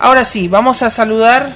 Ahora sí, vamos a saludar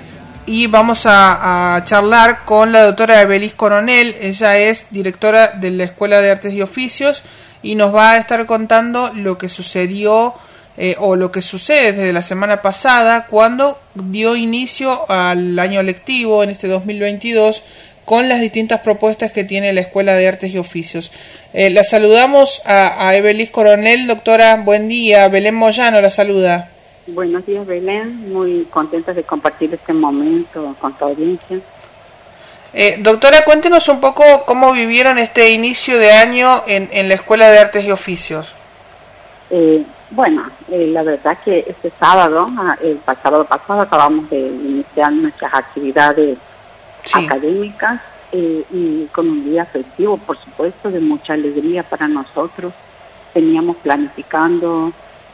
y vamos a, charlar con la doctora Evelis Coronel. Ella es directora de la Escuela de Artes y Oficios y nos va a estar contando lo que sucedió eh, o lo que sucede desde la semana pasada cuando dio inicio al año lectivo en este 2022 con las distintas propuestas que tiene la Escuela de Artes y Oficios. Eh, la saludamos a, a Coronel, doctora, buen día. Belén Moyano la saluda. Buenos días, Belén. Muy contenta de compartir este momento con tu audiencia. Eh, doctora, cuéntenos un poco cómo vivieron este inicio de año en, en la Escuela de Artes y Oficios. Eh, bueno, eh, la verdad que este sábado, ah, el pasado pasado, acabamos de iniciar nuestras actividades académicas y con un día festivo, por supuesto, de mucha alegría para nosotros. Teníamos planificando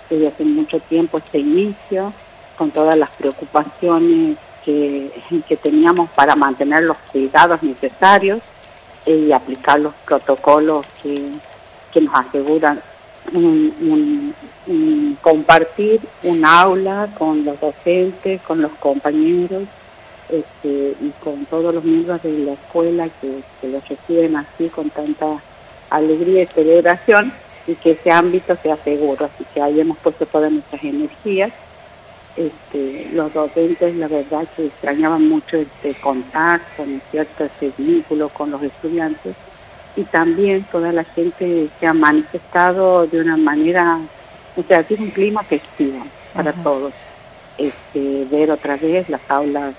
desde hace mucho tiempo este inicio, con todas las preocupaciones que, que teníamos para mantener los cuidados necesarios eh, y aplicar los protocolos que, que nos aseguran compartir un aula con los docentes, con los compañeros este, y con todos los miembros de la escuela que, que los reciben así con tanta alegría y celebración y que ese ámbito sea seguro. Así que ahí hemos puesto todas nuestras energías. Este, los docentes, la verdad, que extrañaban mucho este contacto, ¿no cierto? ese vínculo con los estudiantes. Y también toda la gente se ha manifestado de una manera, o sea, tiene un clima festivo para todos. Este, ver otra vez las aulas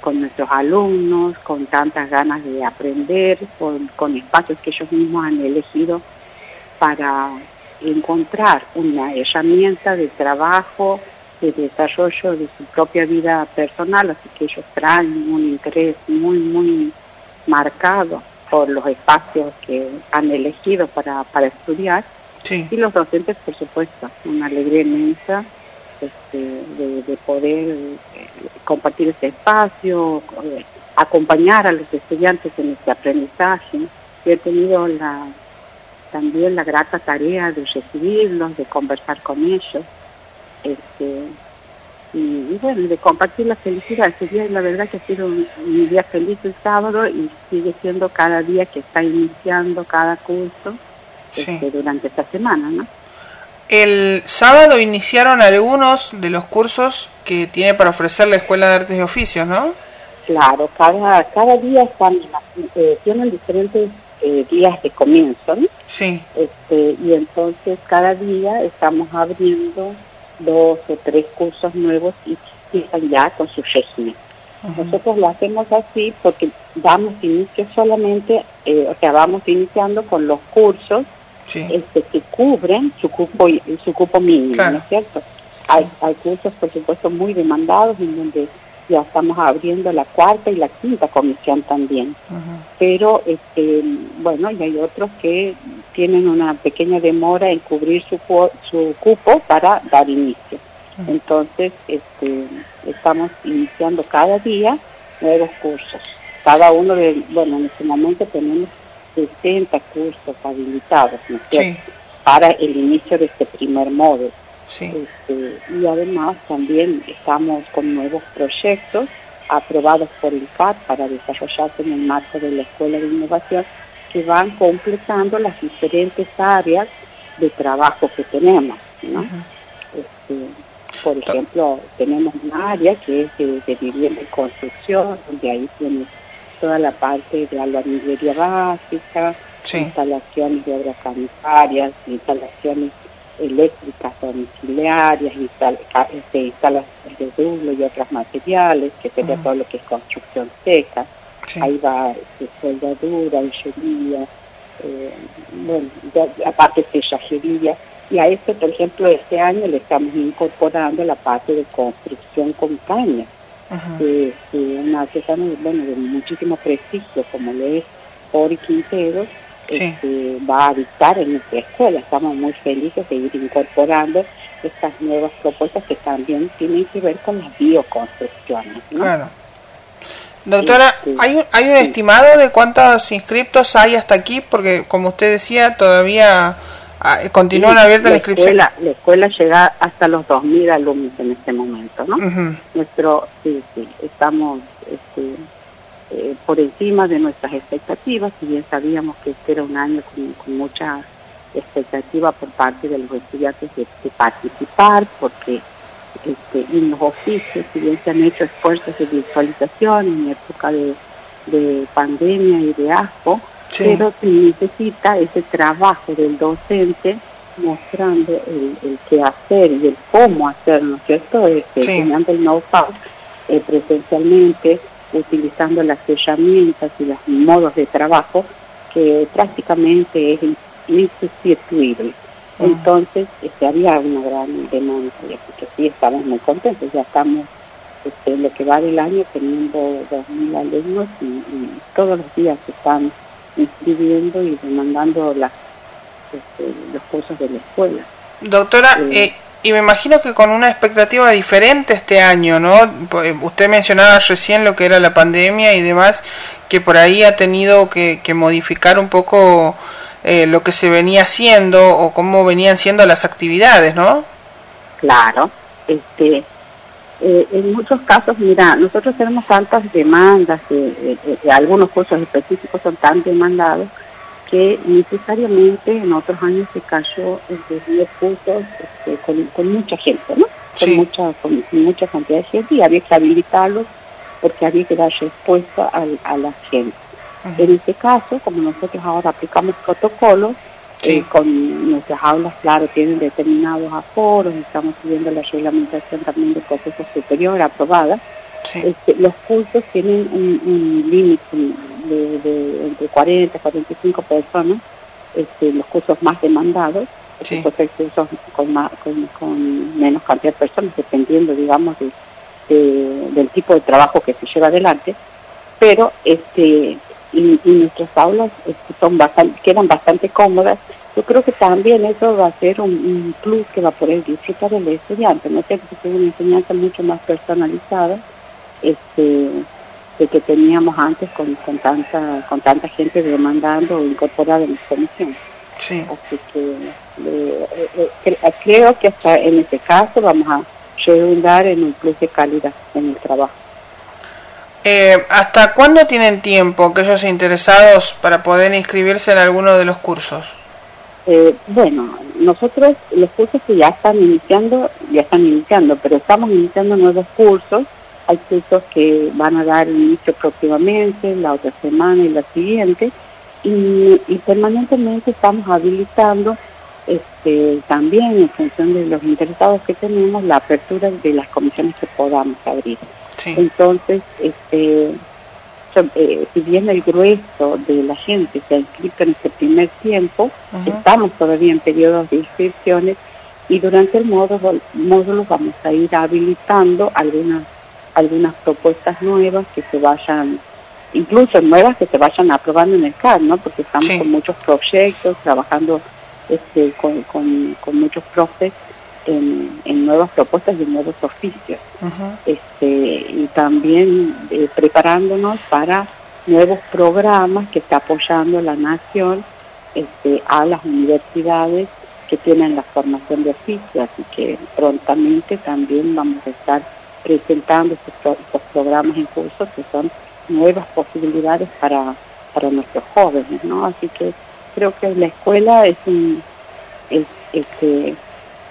con nuestros alumnos, con tantas ganas de aprender, con, con espacios que ellos mismos han elegido para encontrar una herramienta de trabajo, de desarrollo de su propia vida personal, así que ellos traen un interés muy, muy marcado por los espacios que han elegido para, para estudiar. Y los docentes, por supuesto, una alegría inmensa este, de, poder eh, compartir este espacio, eh, acompañar a los estudiantes en este aprendizaje. Yo he tenido la también la grata tarea de recibirlos, de conversar con ellos, este, y, bueno, de compartir la felicidad. Ese día la verdad que ha sido un, día feliz el sábado y sigue siendo cada día que está iniciando cada curso este, durante esta semana, ¿no? El sábado iniciaron algunos de los cursos que tiene para ofrecer la Escuela de Artes y Oficios, ¿no? Claro, cada, cada día están, eh, tienen diferentes eh, días de comienzo, ¿no? Sí. Este, y entonces cada día estamos abriendo dos o tres cursos nuevos y empiezan ya con su régimen. Nosotros lo hacemos así porque damos inicio solamente, eh, o sea, vamos iniciando con los cursos este, que cubren su cupo, su cupo mínimo, ¿no es cierto? Hay, hay cursos, por supuesto, muy demandados en donde ya estamos abriendo la cuarta y la quinta comisión también. Pero, este, bueno, y hay otros que tienen una pequeña demora en cubrir su, su cupo para dar inicio. Entonces, este, estamos iniciando cada día nuevos cursos. Cada uno de, bueno, en este momento tenemos 60 cursos habilitados, ¿no Para el inicio de este primer módulo. Este, y además también estamos con nuevos proyectos aprobados por el CAP para desarrollarse en el marco de la Escuela de Innovación que van completando las diferentes áreas de trabajo que tenemos. Este, por ejemplo, tenemos un área que es de, vivienda y construcción, donde ahí tiene toda la parte de albañilería básica, instalaciones de obras sanitarias, instalaciones eléctricas domiciliarias, instal, este, instalaciones de rublo y otros materiales, que sería todo lo que es construcción seca. Ahí va este, soldadura, ingeniería, eh, bueno, aparte cerrajería. Y a esto, por ejemplo, este año le estamos incorporando la parte de construcción con caña, que es una artesana bueno, de muchísimo prestigio, como lo es Ori Quintero, este, va a dictar en nuestra escuela. Estamos muy felices de ir incorporando estas nuevas propuestas que también tienen que ver con las bioconstrucciones. Claro. Doctora, este, ¿hay, ¿hay un estimado de cuántos inscriptos hay hasta aquí? Porque, como usted decía, todavía Ah, ¿Continúan abiertas las inscripciones? Escuela, la escuela llega hasta los 2.000 alumnos en este momento, ¿no? Nuestro, sí, sí, estamos este, eh, por encima de nuestras expectativas, si bien sabíamos que este era un año con, mucha expectativa por parte de los estudiantes de, participar, porque este, en los oficios, si bien se han hecho esfuerzos de visualización en época de, pandemia y de asco, pero se necesita ese trabajo del docente mostrando el, qué hacer y el cómo hacerlo, ¿no es cierto? Este, enseñando el know-how eh, presencialmente, utilizando las herramientas y los modos de trabajo que prácticamente es insustituible. Ah. Entonces, este, había una gran demanda, así que sí, estamos muy contentos, ya estamos este, lo que va del año teniendo 2.000 alumnos y, todos los días se están inscribiendo y demandando las, este, los cursos de la escuela. Doctora, eh, eh y me imagino que con una expectativa diferente este año, ¿no? Eh, usted mencionaba recién lo que era la pandemia y demás, que por ahí ha tenido que, modificar un poco eh, lo que se venía haciendo o cómo venían siendo las actividades, ¿no? Claro, este, eh, en muchos casos, mira, nosotros tenemos tantas demandas, algunos cursos específicos son tan demandados, que necesariamente en otros años se cayó entre 10 cursos este, con, mucha gente, ¿no? Con, mucha, con, mucha cantidad de gente y había que habilitarlos porque había que dar respuesta a, la gente. En este caso, como nosotros ahora aplicamos protocolos, eh, con nuestras aulas, claro, tienen determinados aforos, estamos siguiendo la reglamentación también del proceso superior aprobada, este, los cursos tienen un, límite de, entre 40 y 45 personas, este, los cursos más demandados, sí. cursos con, con, menos cantidad de personas, dependiendo, digamos, de, del tipo de trabajo que se lleva adelante, pero este y, nuestras aulas este, son bastante, quedan bastante cómodas. Yo creo que también eso va a ser un, plus que va a poder disfrutar el estudiante, ¿no es una enseñanza mucho más personalizada este de que teníamos antes con, con tanta con tanta gente demandando o incorporada en la comisión. Sí. Así que eh, eh, eh, creo que hasta en este caso vamos a redundar en un plus de calidad en el trabajo. ¿Hasta cuándo tienen tiempo aquellos interesados para poder inscribirse en alguno de los cursos? bueno, nosotros los cursos que ya están iniciando, ya están iniciando, pero estamos iniciando nuevos cursos hay cursos que van a dar inicio próximamente, la otra semana y la siguiente, y, permanentemente estamos habilitando este, también en función de los interesados que tenemos la apertura de las comisiones que podamos abrir. Entonces, este, eh, si bien el grueso de la gente se ha inscrito en este primer tiempo, estamos todavía en periodos de inscripciones y durante el módulo, módulo vamos a ir habilitando algunas algunas propuestas nuevas que se vayan, incluso nuevas que se vayan aprobando en el CAD, ¿no? Porque estamos con muchos proyectos, trabajando este, con, con, muchos profes en, nuevas propuestas y en nuevos oficios. este, y también eh, preparándonos para nuevos programas que está apoyando la nación este, a las universidades que tienen la formación de oficio, así que prontamente también vamos a estar presentando estos, programas en curso que son nuevas posibilidades para, para nuestros jóvenes, ¿no? Así que creo que la escuela es un, es, este,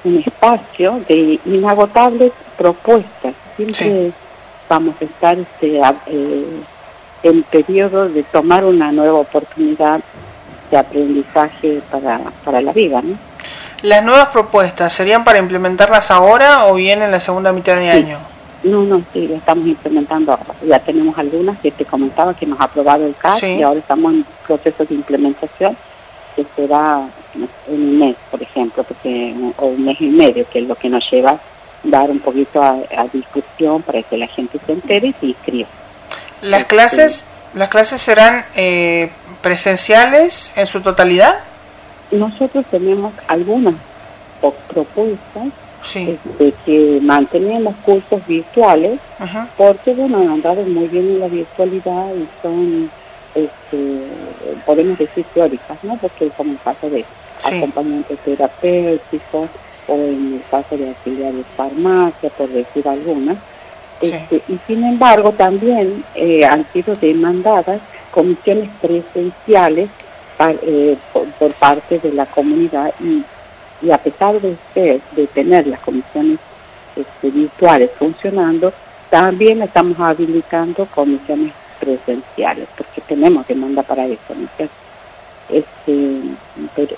un espacio de inagotables propuestas. Siempre vamos a estar este, eh, en periodo de tomar una nueva oportunidad de aprendizaje para, para la vida, ¿no? ¿Las nuevas propuestas serían para implementarlas ahora o bien en la segunda mitad de año? No, no, sí, lo estamos implementando ahora. Ya tenemos algunas que te comentaba que nos ha aprobado el CAS y ahora estamos en proceso de implementación que será un mes, por ejemplo, porque, o un mes y medio, que es lo que nos lleva a dar un poquito a, discusión para que la gente se entere y se inscriba. ¿Las este, clases las clases serán eh, presenciales en su totalidad? Nosotros tenemos algunas propuestas sí. de que mantenemos cursos virtuales, porque bueno, han andado muy bien en la virtualidad y son, este, podemos decir teóricas, ¿no? Porque como el caso de acompañamiento terapéutico o en el caso de actividades de farmacia, por decir algunas. Este, y sin embargo también eh, han sido demandadas comisiones presenciales eh, por, parte de la comunidad y, y a pesar de, de tener las comisiones este, virtuales funcionando, también estamos habilitando comisiones presenciales, porque tenemos demanda para eso. Este,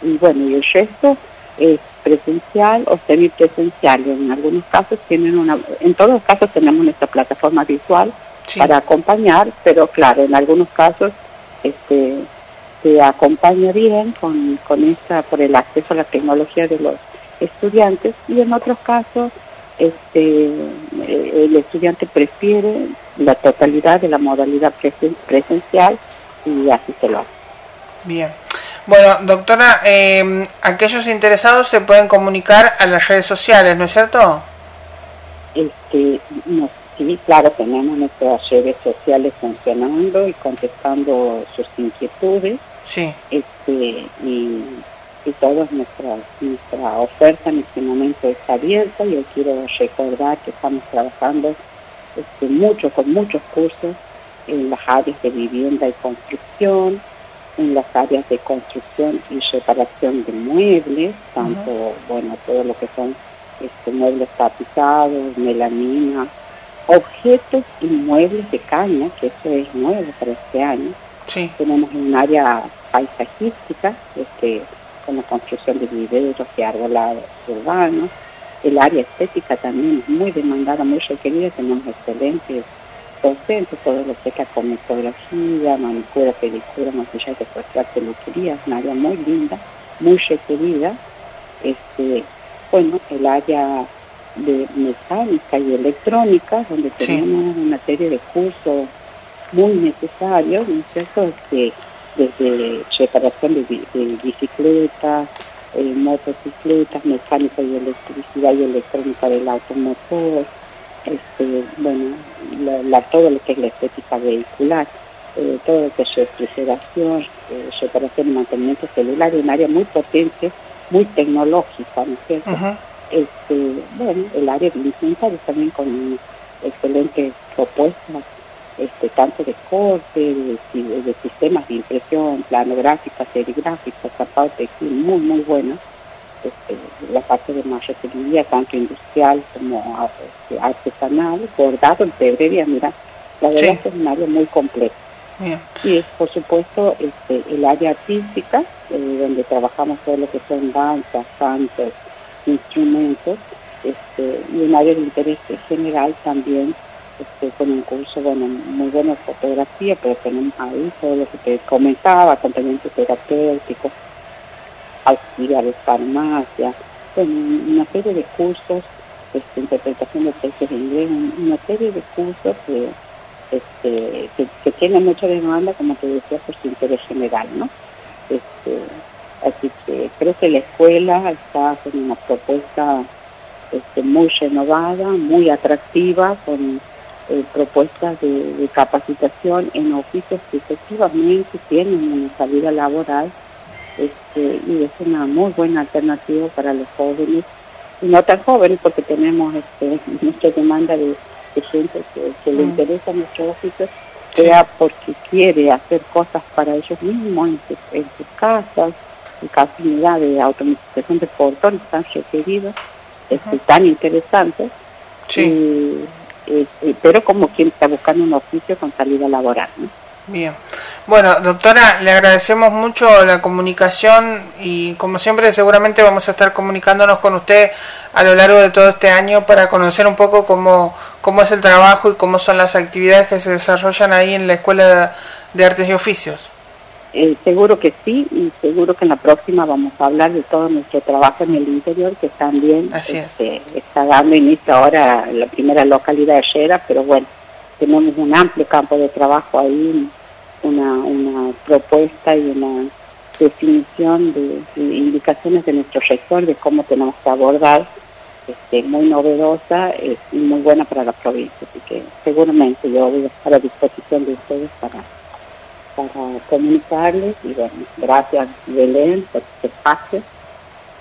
y bueno, y el resto es presencial o semipresencial. En algunos casos tienen una, en todos los casos tenemos nuestra plataforma visual para acompañar, pero claro, en algunos casos este se acompaña bien con, con esta, por el acceso a la tecnología de los estudiantes y en otros casos este eh, el estudiante prefiere la totalidad de la modalidad presencial y así se lo hace. Bien. Bueno, doctora, eh, aquellos interesados se pueden comunicar a las redes sociales, ¿no es cierto? Este, sí, claro, tenemos nuestras redes sociales funcionando y contestando sus inquietudes. Sí. Este, y, y toda nuestra, nuestra oferta en este momento está abierta. Yo quiero recordar que estamos trabajando este, mucho, con muchos cursos en las áreas de vivienda y construcción, en las áreas de construcción y reparación de muebles, tanto, bueno, todo lo que son este, muebles tapizados, melamina, objetos y muebles de caña, que eso es nuevo para este año. Sí. Tenemos un área paisajística, este, con la construcción de viveros y arbolados urbanos. El área estética también es muy demandada, muy requerida, tenemos excelentes docentes, todo lo que es la manicura, pedicura, maquillaje facial, peluquería, es un área muy linda, muy requerida. Este, bueno, el área de mecánica y electrónica, donde tenemos una serie de cursos muy necesarios, ¿no es cierto? Este, desde reparación de, bicicletas, eh, motocicletas, mecánica y electricidad y electrónica del automotor, este, bueno, la, todo lo que es la estética vehicular, eh, todo lo que es refrigeración, eh, reparación y mantenimiento celular, un área muy potente, muy tecnológica, ¿no es cierto? Este, bueno, el área de inventario también con excelentes propuestas, este, tanto de corte, de, sistemas de impresión, planográfica, serigráfica, textil, muy, muy buenos este, la parte de marroquinería, tanto industrial como este, artesanal, bordado en pedrería, mira, la verdad es que es un área muy completa. Y es, por supuesto, este, el área artística, eh, donde trabajamos todo lo que son danzas, cantos, instrumentos, este, y un área de interés general también, este, con un curso bueno, muy bueno fotografía, pero tenemos ahí todo lo que te comentaba, acompañamiento terapéutico, auxiliar de farmacia, una serie de cursos, este, interpretación de textos de inglés, una serie de cursos que, este, que, tienen mucha demanda, como te decía, por su interés general, ¿no? Este, así que creo que la escuela está con una propuesta este, muy renovada, muy atractiva, con eh, propuestas de, de, capacitación en oficios que efectivamente tienen una salida laboral este, y es una muy buena alternativa para los jóvenes, y no tan jóvenes porque tenemos este, mucha demanda de, gente que, le mm. interesa nuestro oficio, sea porque quiere hacer cosas para ellos mismos en sus, casas, caso de automatización de portones tan requeridos, este, tan interesantes, pero como quien está buscando un oficio con salida laboral. ¿no? Bien. Bueno, doctora, le agradecemos mucho la comunicación y como siempre seguramente vamos a estar comunicándonos con usted a lo largo de todo este año para conocer un poco cómo, cómo es el trabajo y cómo son las actividades que se desarrollan ahí en la Escuela de Artes y Oficios. Eh, seguro que sí y seguro que en la próxima vamos a hablar de todo nuestro trabajo en el interior que también este, está dando inicio ahora la primera localidad de Shera, pero bueno, tenemos un amplio campo de trabajo ahí una, una propuesta y una definición de, indicaciones de nuestro sector de cómo tenemos que abordar, este, muy novedosa y muy buena para la provincia. Así que seguramente yo voy a estar a disposición de ustedes para, para comunicarles y bueno, gracias Belén por este espacio.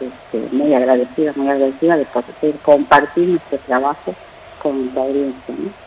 Este, muy agradecida, muy agradecida de poder compartir nuestro trabajo con la audiencia.